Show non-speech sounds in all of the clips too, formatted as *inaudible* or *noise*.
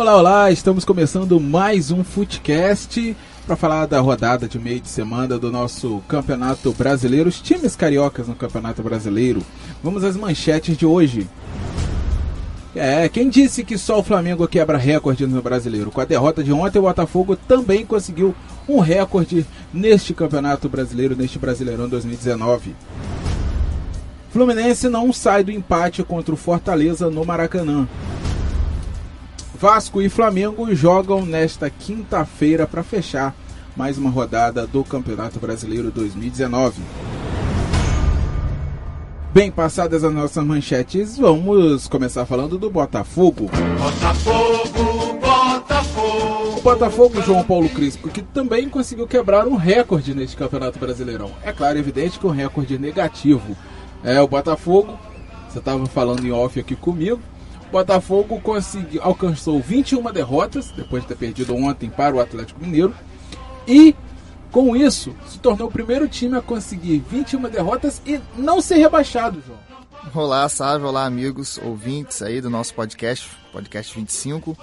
Olá, olá, estamos começando mais um Footcast para falar da rodada de meio de semana do nosso Campeonato Brasileiro, os times cariocas no Campeonato Brasileiro. Vamos às manchetes de hoje. É, quem disse que só o Flamengo quebra recorde no brasileiro? Com a derrota de ontem, o Botafogo também conseguiu um recorde neste Campeonato Brasileiro, neste Brasileirão 2019. Fluminense não sai do empate contra o Fortaleza no Maracanã. Vasco e Flamengo jogam nesta quinta-feira para fechar mais uma rodada do Campeonato Brasileiro 2019. Bem passadas as nossas manchetes, vamos começar falando do Botafogo. Botafogo, Botafogo. O Botafogo, João Paulo Crispo, que também conseguiu quebrar um recorde neste Campeonato Brasileirão. É claro, evidente que um recorde negativo. É, o Botafogo, você estava falando em off aqui comigo, Botafogo conseguiu, alcançou 21 derrotas, depois de ter perdido ontem para o Atlético Mineiro, e com isso, se tornou o primeiro time a conseguir 21 derrotas e não ser rebaixado, João. Olá, salve, olá amigos, ouvintes aí do nosso podcast, podcast 25.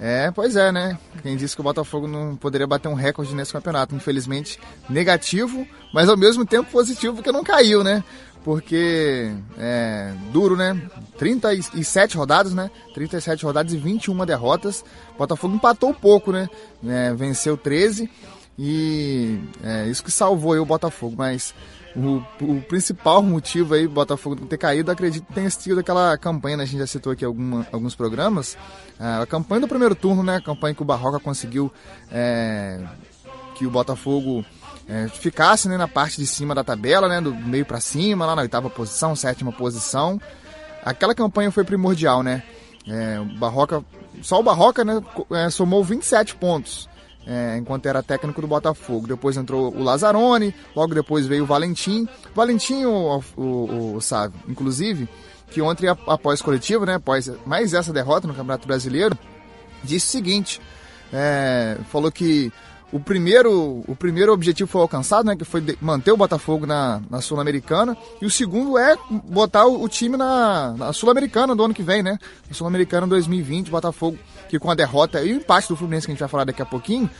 É, pois é, né? Quem disse que o Botafogo não poderia bater um recorde nesse campeonato, infelizmente negativo, mas ao mesmo tempo positivo porque não caiu, né? Porque é duro, né? 37 rodadas, né? 37 rodadas e 21 derrotas. O Botafogo empatou pouco, né? É, venceu 13 e é isso que salvou aí o Botafogo, mas o, o principal motivo aí do Botafogo ter caído, acredito que tenha sido aquela campanha, né? a gente já citou aqui alguma, alguns programas, a campanha do primeiro turno, né? A campanha que o Barroca conseguiu é, que o Botafogo é, ficasse né, na parte de cima da tabela, né? Do meio para cima, lá na oitava posição, sétima posição. Aquela campanha foi primordial, né? É, Barroca, só o Barroca, né? É, somou 27 pontos é, enquanto era técnico do Botafogo. Depois entrou o Lazzaroni, logo depois veio o Valentim. Valentim, o, o, o, o sabe, inclusive, que ontem após coletivo, né, após mais essa derrota no Campeonato Brasileiro, disse o seguinte, é, falou que o primeiro, o primeiro objetivo foi alcançado, né, que foi manter o Botafogo na, na Sul-Americana, e o segundo é botar o, o time na, na Sul-Americana do ano que vem, né, na Sul-Americana 2020, Botafogo, que com a derrota e o empate do Fluminense, que a gente vai falar daqui a pouquinho,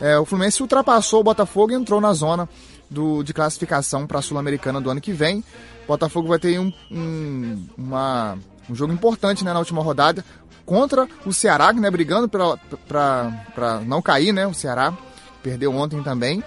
é, o Fluminense ultrapassou o Botafogo e entrou na zona do, de classificação para a Sul-Americana do ano que vem. O Botafogo vai ter um, um, uma, um jogo importante né, na última rodada contra o Ceará, né, brigando para não cair, né, o Ceará perdeu ontem também.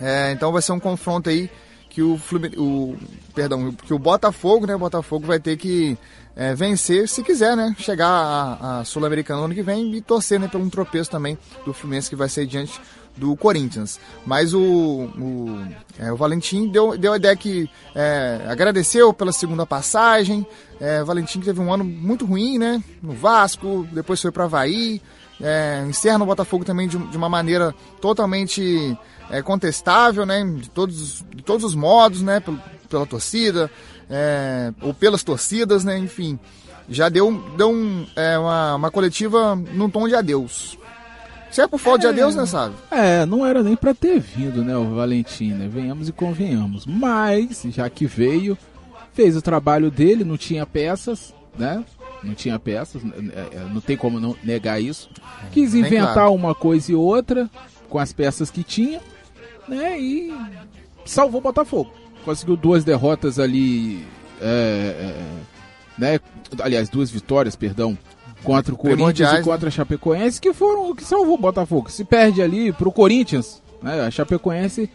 É, então vai ser um confronto aí que o, o perdão, que o Botafogo, né, Botafogo vai ter que é, vencer se quiser, né, chegar a, a Sul-Americana no ano que vem e torcer, né, pelo um tropeço também do Fluminense que vai ser diante do Corinthians. Mas o, o, é, o Valentim deu, deu a ideia que é, agradeceu pela segunda passagem. É, o Valentim teve um ano muito ruim, né? No Vasco, depois foi para Havaí, é, encerra no Botafogo também de, de uma maneira totalmente é, contestável, né, de todos, de todos os modos, né, pela, pela torcida, é, ou pelas torcidas, né, enfim, já deu, deu um, é, uma, uma coletiva num tom de adeus. Se é por falta de adeus, né, sabe? É, não era nem para ter vindo, né, o Valentim, né, venhamos e convenhamos, mas, já que veio, fez o trabalho dele, não tinha peças, né, não tinha peças, é, é, não tem como não negar isso. Quis inventar claro. uma coisa e outra com as peças que tinha, né? E salvou o Botafogo. Conseguiu duas derrotas ali, é, é, né? Aliás, duas vitórias, perdão, contra o Corinthians e contra a Chapecoense, que foram o que salvou o Botafogo. Se perde ali pro Corinthians, né? A Chapecoense,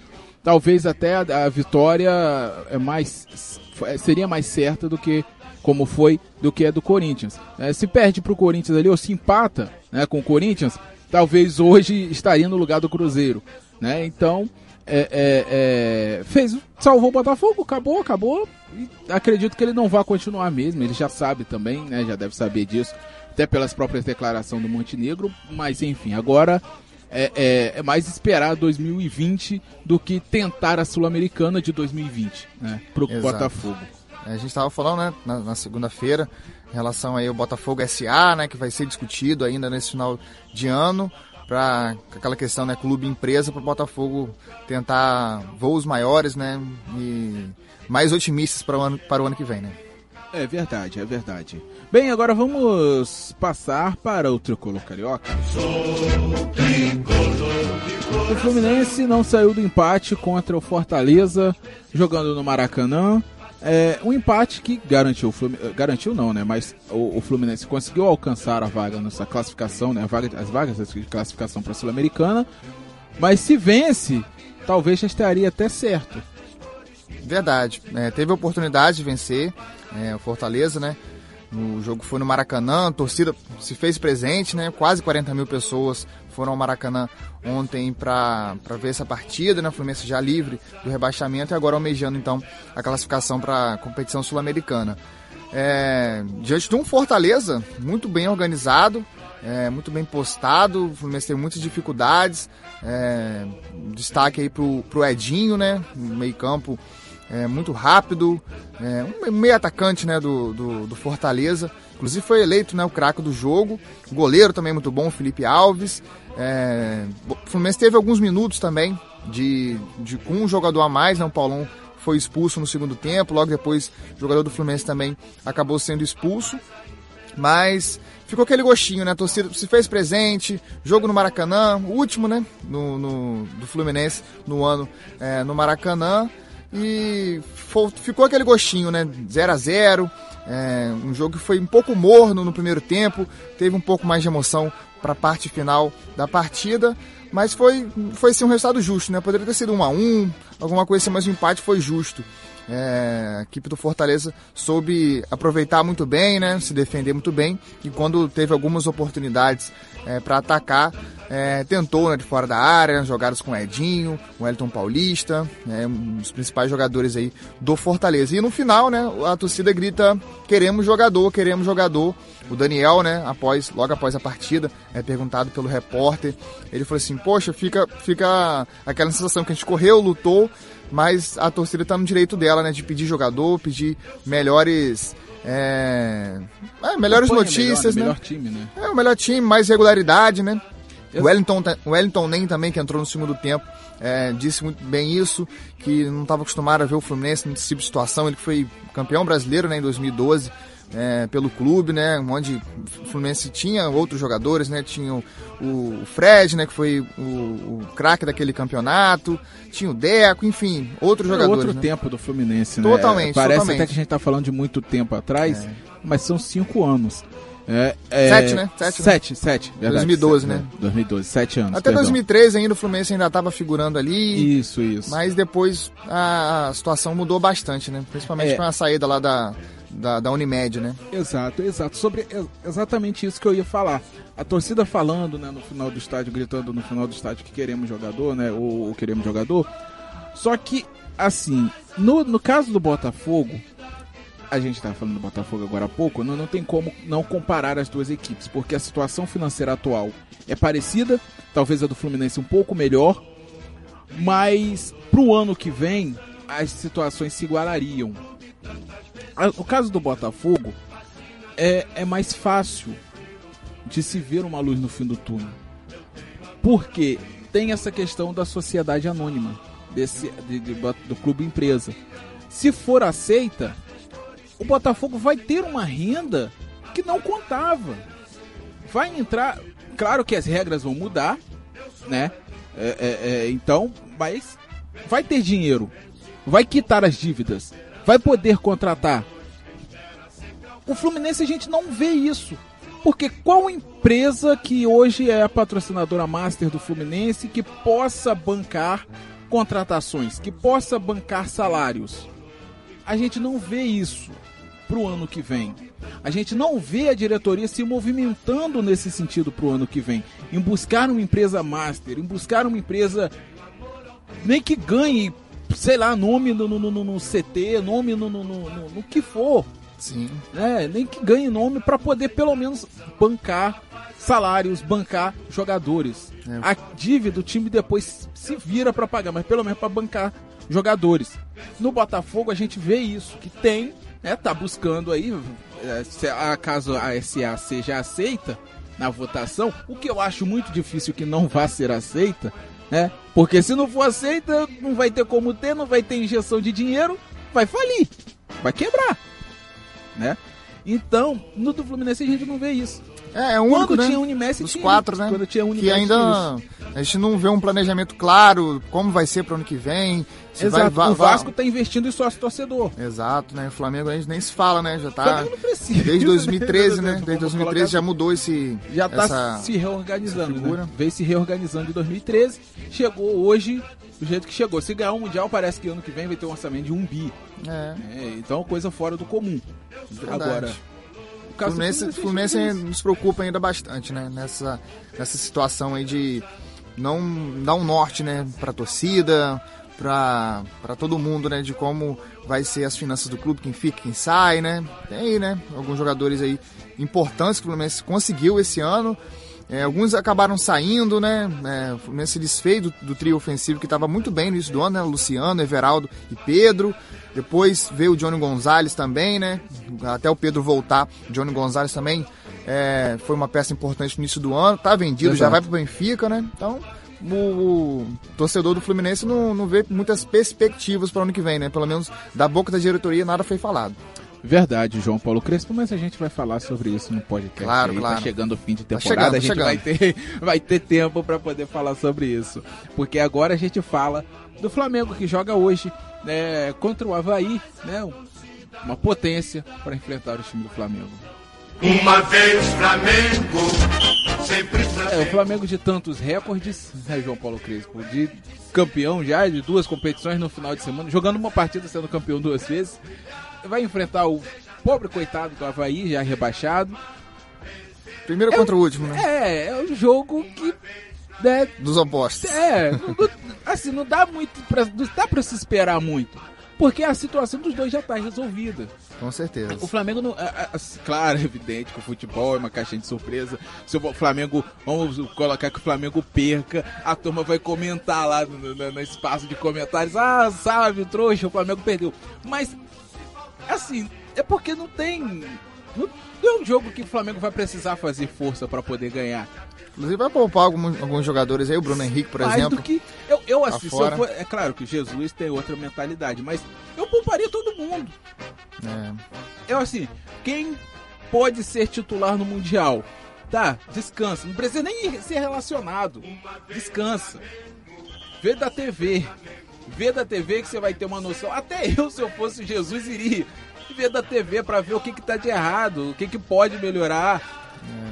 talvez até a, a vitória é mais seria mais certa do que como foi do que é do Corinthians. É, se perde para o Corinthians ali ou se empata né, com o Corinthians, talvez hoje estaria no lugar do Cruzeiro. Né? Então, é, é, é, fez, salvou o Botafogo, acabou, acabou. E acredito que ele não vai continuar mesmo, ele já sabe também, né, já deve saber disso, até pelas próprias declarações do Montenegro. Mas enfim, agora é, é, é, mais esperar 2020 do que tentar a Sul-Americana de 2020 né, para o Botafogo. A gente estava falando, né, na, na segunda-feira, em relação aí ao Botafogo SA, né, que vai ser discutido ainda nesse final de ano, para aquela questão, né, clube empresa para o Botafogo tentar voos maiores, né, e mais otimistas para o ano, para o ano que vem, né. É verdade, é verdade. Bem, agora vamos passar para o tricolor carioca. O Fluminense não saiu do empate contra o Fortaleza, jogando no Maracanã. É, um empate que garantiu, garantiu não, né? Mas o, o, Fluminense conseguiu alcançar a vaga nessa classificação, né? Vaga, as vagas de classificação para a Sul-Americana. Mas se vence, talvez já estaria até certo. Verdade. É, teve a oportunidade de vencer é, o Fortaleza, né? O jogo foi no Maracanã, a torcida se fez presente, né? Quase 40 mil pessoas foram ao Maracanã ontem para ver essa partida, né? O Fluminense já livre do rebaixamento e agora almejando então a classificação para a competição sul-americana. É, diante de um Fortaleza muito bem organizado, é, muito bem postado, o Fluminense teve muitas dificuldades. É, destaque aí pro, pro Edinho, né? Meio campo é, muito rápido, é, um meio atacante né, do, do, do, Fortaleza. Inclusive foi eleito né, o craque do jogo. O goleiro também muito bom, Felipe Alves. É, o Fluminense teve alguns minutos também de, de com um jogador a mais, né, o Paulão foi expulso no segundo tempo. Logo depois, o jogador do Fluminense também acabou sendo expulso. Mas ficou aquele gostinho, né? A torcida se fez presente, jogo no Maracanã, o último, né? No, no do Fluminense no ano é, no Maracanã e ficou aquele gostinho, né? 0 a 0 é, um jogo que foi um pouco morno no primeiro tempo, teve um pouco mais de emoção para a parte final da partida, mas foi, foi sim um resultado justo, né? Poderia ter sido um a um, alguma coisa assim, mas o empate foi justo. É, a equipe do Fortaleza soube aproveitar muito bem, né? Se defender muito bem e quando teve algumas oportunidades é, para atacar, é, tentou né, de fora da área, jogadas com Edinho, o Elton Paulista, né, um dos principais jogadores aí do Fortaleza. E no final, né, a torcida grita: queremos jogador, queremos jogador. O Daniel, né, após, logo após a partida, é perguntado pelo repórter, ele falou assim: Poxa, fica, fica aquela sensação que a gente correu, lutou, mas a torcida está no direito dela, né, de pedir jogador, pedir melhores é, é, melhores notícias, melhor, né? né? Melhor time, né? É, o melhor time, mais regularidade, né? O Wellington, o Wellington Nem também, que entrou no segundo tempo, é, disse muito bem isso, que não estava acostumado a ver o Fluminense nesse tipo de situação. Ele foi campeão brasileiro né, em 2012 é, pelo clube, né? Onde o Fluminense tinha outros jogadores, né? Tinha o, o Fred, né? Que foi o, o craque daquele campeonato. Tinha o Deco, enfim, outros é jogadores. outro né? tempo do Fluminense, né? Totalmente. Parece totalmente. até que a gente está falando de muito tempo atrás, é. mas são cinco anos. É, é, sete, né? Sete, sete, né? sete verdade. 2012, sete, né? 2012, sete anos. Até perdão. 2013 ainda o Fluminense ainda estava figurando ali. Isso, isso. Mas depois a, a situação mudou bastante, né? Principalmente é. com a saída lá da, da, da, Unimed, né? Exato, exato. Sobre exatamente isso que eu ia falar. A torcida falando, né, no final do estádio, gritando no final do estádio que queremos jogador, né? Ou, ou queremos jogador. Só que, assim, no, no caso do Botafogo, a gente estava falando do Botafogo agora há pouco, não, não tem como não comparar as duas equipes, porque a situação financeira atual é parecida, talvez a do Fluminense um pouco melhor, mas para o ano que vem as situações se igualariam. No caso do Botafogo, é, é mais fácil de se ver uma luz no fim do túnel, porque tem essa questão da sociedade anônima desse, de, de, do clube empresa. Se for aceita, o Botafogo vai ter uma renda que não contava. Vai entrar. Claro que as regras vão mudar, né? É, é, é, então, mas vai ter dinheiro, vai quitar as dívidas, vai poder contratar. O Fluminense a gente não vê isso. Porque qual empresa que hoje é a patrocinadora master do Fluminense que possa bancar contratações, que possa bancar salários? A gente não vê isso para o ano que vem. A gente não vê a diretoria se movimentando nesse sentido para o ano que vem, em buscar uma empresa master, em buscar uma empresa nem que ganhe, sei lá, nome no, no, no, no CT, nome no, no, no, no, que for. Sim. É, nem que ganhe nome para poder pelo menos bancar salários, bancar jogadores. É. A dívida o time depois se vira para pagar, mas pelo menos para bancar jogadores. No Botafogo a gente vê isso, que tem é, tá buscando aí, é, se acaso a SA seja aceita na votação, o que eu acho muito difícil que não vá ser aceita, né? Porque se não for aceita, não vai ter como ter, não vai ter injeção de dinheiro, vai falir, vai quebrar. né? Então, no do Fluminense a gente não vê isso. É, é o único, Quando né? tinha Unimessi, Dos tinha quatro, né? Quando tinha que ainda a gente não vê um planejamento claro, como vai ser pro ano que vem. Se Exato. vai, o Vasco tá investindo em sócio torcedor. Exato, né? O Flamengo a gente nem se fala, né? Já O tá. Precisa. Desde 2013, né? Vamos Desde 2013 colocar já mudou esse. já tá essa... se reorganizando, né? Veio se reorganizando em 2013, chegou hoje do jeito que chegou. Se ganhar o Mundial, parece que ano que vem vai ter um orçamento de um bi. É. né? Então, coisa fora do comum. Verdade. Agora, caso do Fluminense, gente Fluminense vê isso. nos preocupa ainda bastante, né? Nessa, nessa situação aí de não dar um norte, né? Pra torcida, pra todo mundo, né? De como vai ser as finanças do clube, quem fica, quem sai, né? Tem aí, né? Alguns jogadores aí importantes que o Fluminense conseguiu esse ano. É, alguns acabaram saindo, né? É, o Fluminense se desfez do, do trio ofensivo que estava muito bem no início do ano, né? Luciano, Everaldo e Pedro. Depois veio o Johnny Gonzalez também, né? Até o Pedro voltar, o Johnny Gonzalez também é, foi uma peça importante no início do ano. Tá vendido, já Exato. vai pro Benfica, né? Então, o, o torcedor do Fluminense não, não vê muitas perspectivas para o ano que vem, né? Pelo menos da boca da diretoria nada foi falado. Verdade, João Paulo Crespo, mas a gente vai falar sobre isso no podcast. Claro, aí. claro. Tá chegando o fim de Tá temporada, chegando, tá a gente vai ter, *laughs* vai ter tempo para poder falar sobre isso. Porque agora a gente fala do Flamengo que joga hoje né, contra o Havaí, né? Uma potência para enfrentar o time do Flamengo. Uma vez Flamengo, sempre É, o Flamengo. Flamengo de tantos recordes, né, João Paulo Crespo? De campeão já, de duas competições no final de semana, jogando uma partida sendo campeão duas vezes. Vai enfrentar o pobre coitado do Havaí, já rebaixado. Primeiro contra o último, né? É, é um jogo que. Né, Dos opostos. é, não- não- assim, não dá muito. Pra, não dá pra se esperar muito. Porque a situação dos dois já tá resolvida. Com certeza. O Flamengo não. é, é, claro, é *laughs* evidente que o futebol é uma caixinha de surpresa. Se o Flamengo. Vamos colocar que o Flamengo perca, a turma vai comentar lá no, no- no espaço de comentários. Ah, sabe, trouxa, o Flamengo perdeu. Mas, assim, é porque não tem. Não, é um jogo que o Flamengo vai precisar fazer força pra poder ganhar. Inclusive vai poupar alguns, alguns jogadores aí, o Bruno Henrique, por Mais exemplo. do que. Eu, eu Tá assim, eu for, é claro que o Jesus tem outra mentalidade, mas eu pouparia todo mundo. É, Eu assim, quem pode ser titular no Mundial? Tá, descansa. Não precisa nem ser relacionado. Descansa. Vê da TV. Vê da TV que você vai ter uma noção. Até eu, se eu fosse Jesus, iria ver da TV pra ver o que, que tá de errado, o que, que pode melhorar.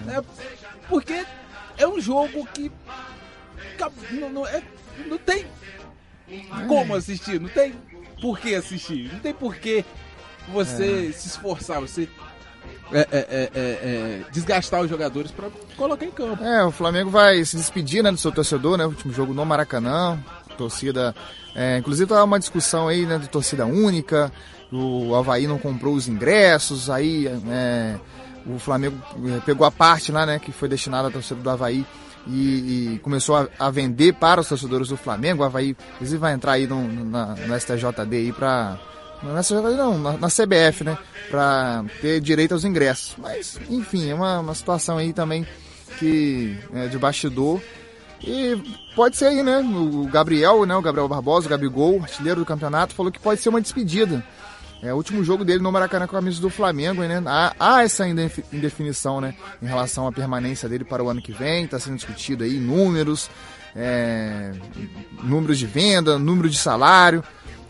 É, porque é um jogo que. Não, não, é- não tem como assistir, não tem por que assistir, não tem por que você se esforçar, você é, é, é, é, é, desgastar os jogadores pra colocar em campo. É, o Flamengo vai se despedir né, do seu torcedor, né? O último jogo no Maracanã. Torcida. é, inclusive tá uma discussão aí, né, de torcida única. O Havaí não comprou os ingressos, aí é, o Flamengo é, pegou a parte lá, né, que foi destinada à torcida do Havaí. E, e começou a, a vender para os torcedores do Flamengo. O Havaí, inclusive, vai entrar aí no, na, no STJD aí pra. Não é não, na, na CBF, né? Pra ter direito aos ingressos. Mas, enfim, é uma, uma situação aí também que é de bastidor. E pode ser aí, né? O Gabriel, né? O Gabriel Barbosa, o Gabigol, artilheiro do campeonato, falou que pode ser uma despedida. É o último jogo dele no Maracanã com a camisa do Flamengo, né? Há, há essa indefi- indefinição, né? Em relação à permanência dele para o ano que vem, está sendo discutido aí números, é, números de venda, número de salário.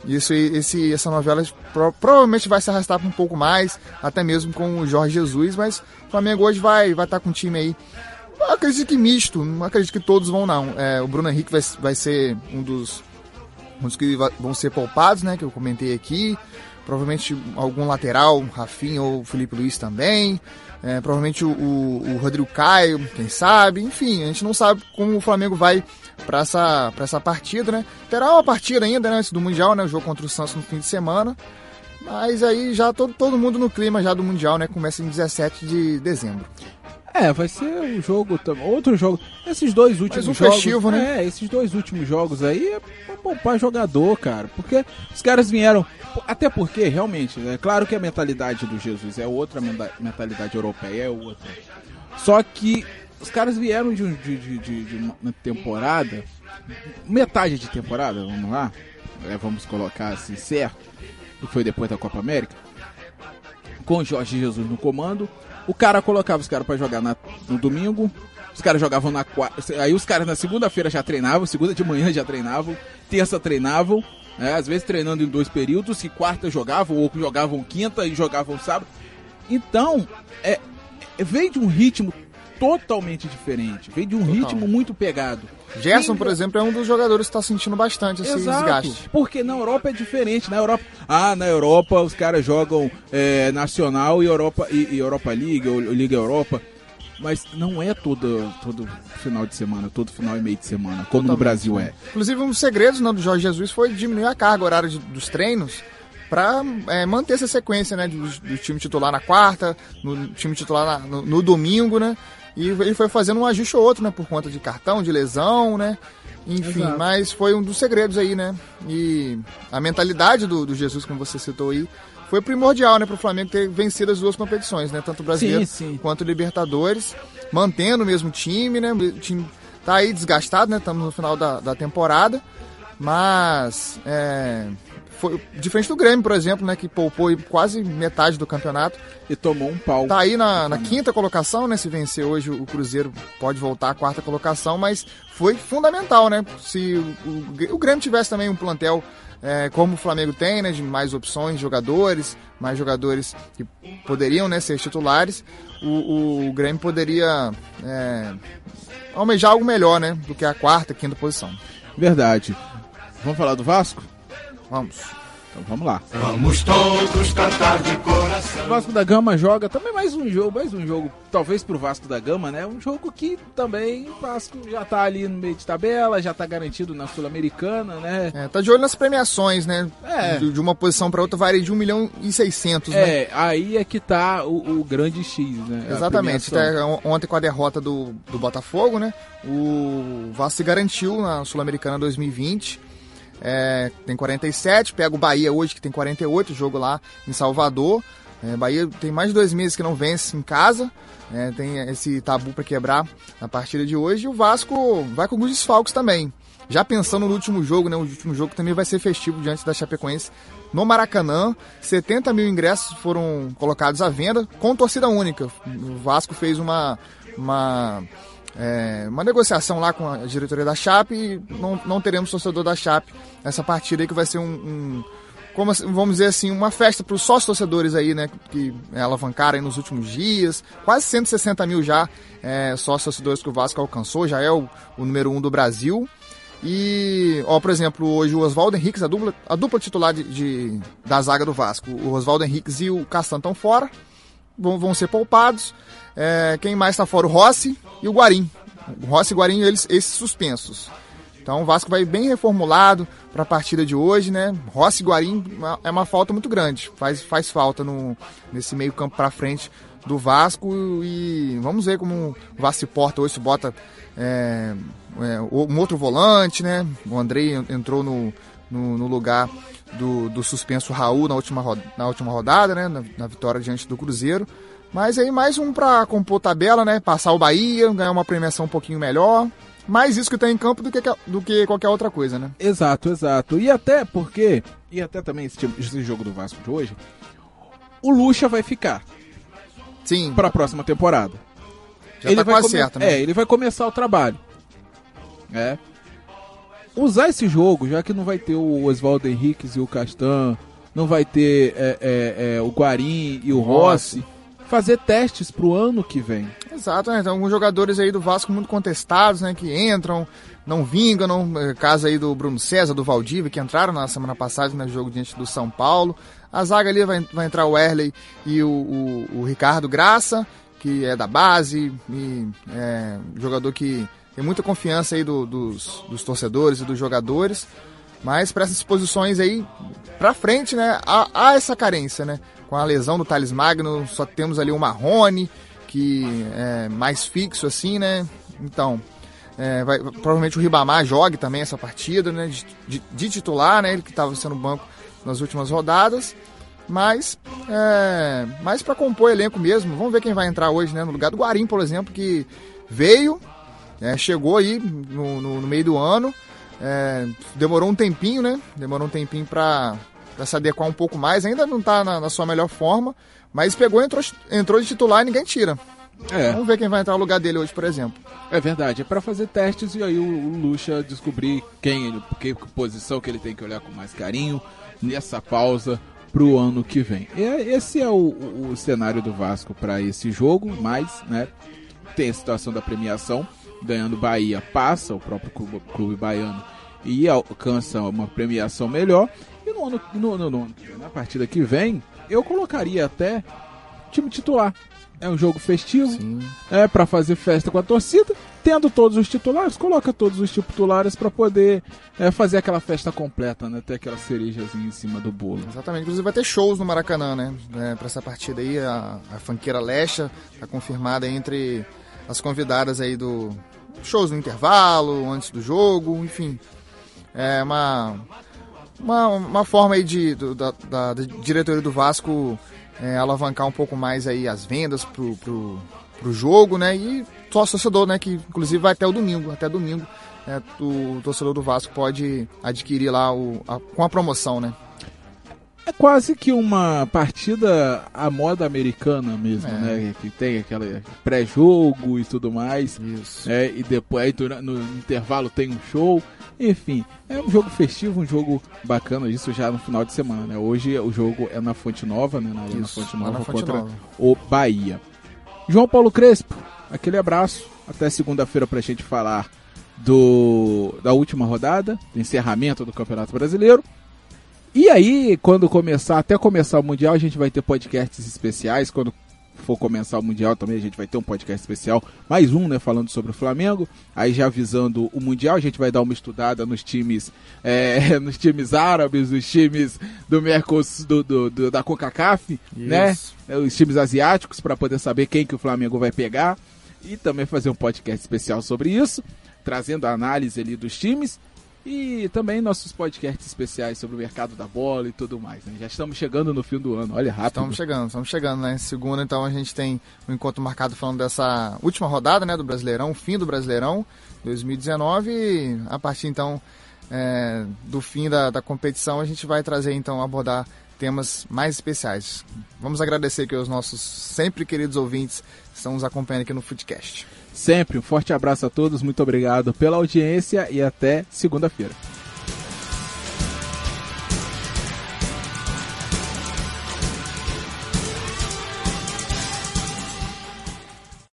Isso, esse, essa novela pro- provavelmente vai se arrastar um pouco mais, até mesmo com o Jorge Jesus, mas o Flamengo hoje vai vai estar com um time aí acredito que misto, não acredito que todos vão não. É, o Bruno Henrique vai, vai ser um dos, um dos que vão ser poupados, né? Que eu comentei aqui. Provavelmente algum lateral, Rafinha ou Felipe Luiz também. É, provavelmente o, o, o Rodrigo Caio, quem sabe. Enfim, a gente não sabe como o Flamengo vai para essa, essa partida, né? Terá uma partida ainda né, antes do Mundial, né? O jogo contra o Santos no fim de semana. Mas aí já todo, todo mundo no clima já do Mundial, né? Começa em 17 de dezembro. É, vai ser um jogo também. Outro jogo. Esses dois últimos um jogos. festivo, né? É, esses dois últimos jogos aí é pra poupar jogador, cara. Porque os caras vieram. Até porque, realmente, é claro que a mentalidade do Jesus é outra, a mentalidade europeia é outra. Só que os caras vieram de, de, de, de- uma temporada. Metade de temporada, vamos lá. é, vamos colocar assim certo. Que foi depois da Copa América com o Jorge Jesus no comando. O cara colocava os caras para jogar na, no domingo, os caras jogavam na quarta. Aí os caras na segunda-feira já treinavam, segunda de manhã já treinavam, terça treinavam, né, às vezes treinando em dois períodos, e quarta jogavam, ou jogavam quinta e jogavam sábado. Então, é, é veio de um ritmo totalmente diferente, veio de um Total. ritmo muito pegado. Gerson, E- por exemplo, é um dos jogadores que está sentindo bastante esse desgaste. porque na Europa é diferente. Na Europa, ah, na Europa os caras jogam é, nacional e Europa e, e Europa League ou Liga Europa, mas não é todo todo final de semana, todo final e meio de semana, como no Totalmente, Brasil né? é. Inclusive, um dos segredos né, do Jorge Jesus foi diminuir a carga horária de- dos treinos para manter essa sequência né, do, do time titular na quarta, no time titular na- no, no domingo, né? E ele foi fazendo um ajuste ou outro, né? Por conta de cartão, de lesão, né? Enfim, Exato. mas foi um dos segredos aí, né? E a mentalidade do, do Jesus, como você citou aí, foi primordial, né? Para o Flamengo ter vencido as duas competições, né? Tanto o brasileiro Sim, sim. quanto o Libertadores, mantendo o mesmo time, né? O time tá aí desgastado, né? Estamos no final da, da temporada, mas é, foi diferente do Grêmio, por exemplo, né? Que poupou quase metade do campeonato. E tomou um pau. Tá aí na, na quinta colocação, né? Se vencer hoje o Cruzeiro pode voltar à quarta colocação, mas foi fundamental, né? Se o, o, o Grêmio tivesse também um plantel é, como o Flamengo tem, né? De mais opções, jogadores, mais jogadores que poderiam né, ser titulares, o, o Grêmio poderia é, almejar algo melhor, né? Do que a quarta, quinta posição. Verdade. Vamos falar do Vasco? Vamos. Então vamos lá. Vamos todos cantar de coração. O Vasco da Gama joga também mais um jogo, mais um jogo, talvez pro Vasco da Gama, né? Um jogo que também o Vasco já tá ali no meio de tabela, já tá garantido na Sul-Americana, né? É, tá de olho nas premiações, né? É. De, de uma posição para outra varia de 1 milhão e 600, né? É, aí é que tá o, o grande X, né? Exatamente. Até on- ontem com a derrota do, do Botafogo, né? O Vasco se garantiu na Sul-Americana 2020. É, tem 47, pega o Bahia hoje que tem 48, jogo lá em Salvador. É, Bahia tem mais de dois meses que não vence em casa. é, tem esse tabu para quebrar na partida de hoje. E o Vasco vai com alguns desfalques também. Já pensando no último jogo, né? O último jogo também vai ser festivo diante da Chapecoense no Maracanã. 70 mil ingressos foram colocados à venda com torcida única. O Vasco fez uma, uma, é, uma negociação lá com a diretoria da Chape e não, não teremos torcedor da Chape nessa partida aí que vai ser um, um- como assim, vamos dizer assim, uma festa para os sócios torcedores aí, né, que alavancaram nos últimos dias, quase 160 mil já é, sócios torcedores que o Vasco alcançou, já é o, o número um do Brasil. E, ó, por exemplo, hoje o Oswaldo Henriques, a dupla, a dupla titular de, de- da zaga do Vasco, o Oswaldo Henriques e o Castan estão fora, vão, vão ser poupados. É, quem mais está fora? O Rossi e o Guarim. O Rossi e o Guarim, eles, esses suspensos. Então o Vasco vai bem reformulado para a partida de hoje, né? Rossi e Guarim é uma falta muito grande. Faz, faz falta no, nesse meio campo para frente do Vasco e vamos ver como o Vasco se porta hoje, se bota é, é, um outro volante, né? O Andrei entrou no, no, no lugar do, do suspenso Raul na última, ro- na última rodada, né? Na, na vitória diante do Cruzeiro. Mas aí mais um para compor tabela, né? Passar o Bahia, ganhar uma premiação um pouquinho melhor. Mais isso que tá em campo do que, do que qualquer outra coisa, né? Exato, exato. E até porque, e até também esse, tipo- esse jogo do Vasco de hoje, o Lucha vai ficar Sim, para a próxima temporada. já tá vai quase certo, né? É, ele vai começar o trabalho. É. Usar esse jogo, já que não vai ter o Oswaldo Henriques e o Castan, não vai ter é, é, é, o Guarim e o Rossi, fazer testes pro ano que vem. Exato, né? Então, alguns jogadores aí do Vasco muito contestados, né? Que entram, não vingam, não, eh, caso aí do Bruno César, do Valdívia, que entraram na semana passada no jogo diante do São Paulo. A zaga ali vai, vai entrar o Erley e o, o- o Ricardo Graça, que é da base, e é jogador que tem muita confiança aí do- dos, dos torcedores e dos jogadores. Mas para essas posições aí, pra frente, né, há, há essa carência, né? Com a lesão do Thales Magno, só temos ali o Marrone, que é mais fixo assim, né? Então, é, vai- provavelmente o Ribamar jogue também essa partida, né? De, de- de titular, né? Ele que estava sendo banco nas últimas rodadas. Mas, é, mais para compor elenco mesmo. Vamos ver quem vai entrar hoje, né? No lugar do Guarim, por exemplo, que veio, é, chegou aí no, no- no meio do ano. é, demorou um tempinho, né? Demorou um tempinho para se adequar um pouco mais. Ainda não está na, na, sua melhor forma, mas pegou, entrou, entrou de titular e ninguém tira. É. Vamos ver quem vai entrar no lugar dele hoje, por exemplo. É verdade, é para fazer testes e aí o, o Lucha descobrir quem ele, que posição que ele tem que olhar com mais carinho nessa pausa para o ano que vem. E esse é o, o cenário do Vasco para esse jogo, mas né, tem a situação da premiação, ganhando Bahia passa o próprio clube, clube baiano e alcança uma premiação melhor. E no ano, no, no, no, na partida que vem, eu colocaria até time titular. É um jogo festivo, Sim. é para fazer festa com a torcida. Tendo todos os titulares, coloca todos os titulares para poder é, fazer aquela festa completa, né? Ter aquela cerejazinha em cima do bolo. Exatamente. Inclusive vai ter shows no Maracanã, né? É, para essa partida aí, a, a fanqueira Lecha tá confirmada entre as convidadas aí do shows no intervalo, antes do jogo, enfim. É uma, uma, uma forma aí de, do, da, da, da, diretoria do Vasco é, alavancar um pouco mais aí as vendas pro, pro, pro jogo, né? E só torcedor, né? Que inclusive vai até o domingo, até domingo. É, o torcedor do Vasco pode adquirir lá o, a, com a promoção, né? É quase que uma partida à moda americana mesmo, é. né? Que tem aquela pré-jogo e tudo mais. Isso. É, e depois no intervalo tem um show. Enfim, é um jogo festivo, um jogo bacana, isso já no final de semana, né? Hoje o jogo é na Fonte Nova, né? Na Arena Fonte Nova Fonte contra Nova. o Bahia. João Paulo Crespo, aquele abraço. Até segunda-feira pra gente falar do da última rodada, do encerramento do Campeonato Brasileiro. E aí, quando começar, até começar o Mundial, a gente vai ter podcasts especiais. Quando for começar o Mundial também, a gente vai ter um podcast especial, mais um, né, falando sobre o Flamengo. Aí já avisando o Mundial, a gente vai dar uma estudada nos times, é, *laughs* nos times árabes, nos times do Mercosul, do, do, do, da CONCACAF, né? Os times asiáticos, para poder saber quem que o Flamengo vai pegar. E também fazer um podcast especial sobre isso, trazendo a análise ali dos times. E também nossos podcasts especiais sobre o mercado da bola e tudo mais. Né? Já estamos chegando no fim do ano, olha rápido. Estamos chegando, estamos chegando, né? Segunda, então a gente tem um encontro marcado falando dessa última rodada, né, do Brasileirão, fim do Brasileirão 2019. E a partir então é, do fim da, da competição, a gente vai trazer então abordar temas mais especiais. Vamos agradecer aqui aos nossos sempre queridos ouvintes que estão nos acompanhando aqui no Footcast. Sempre um forte abraço a todos, muito obrigado pela audiência e até segunda-feira.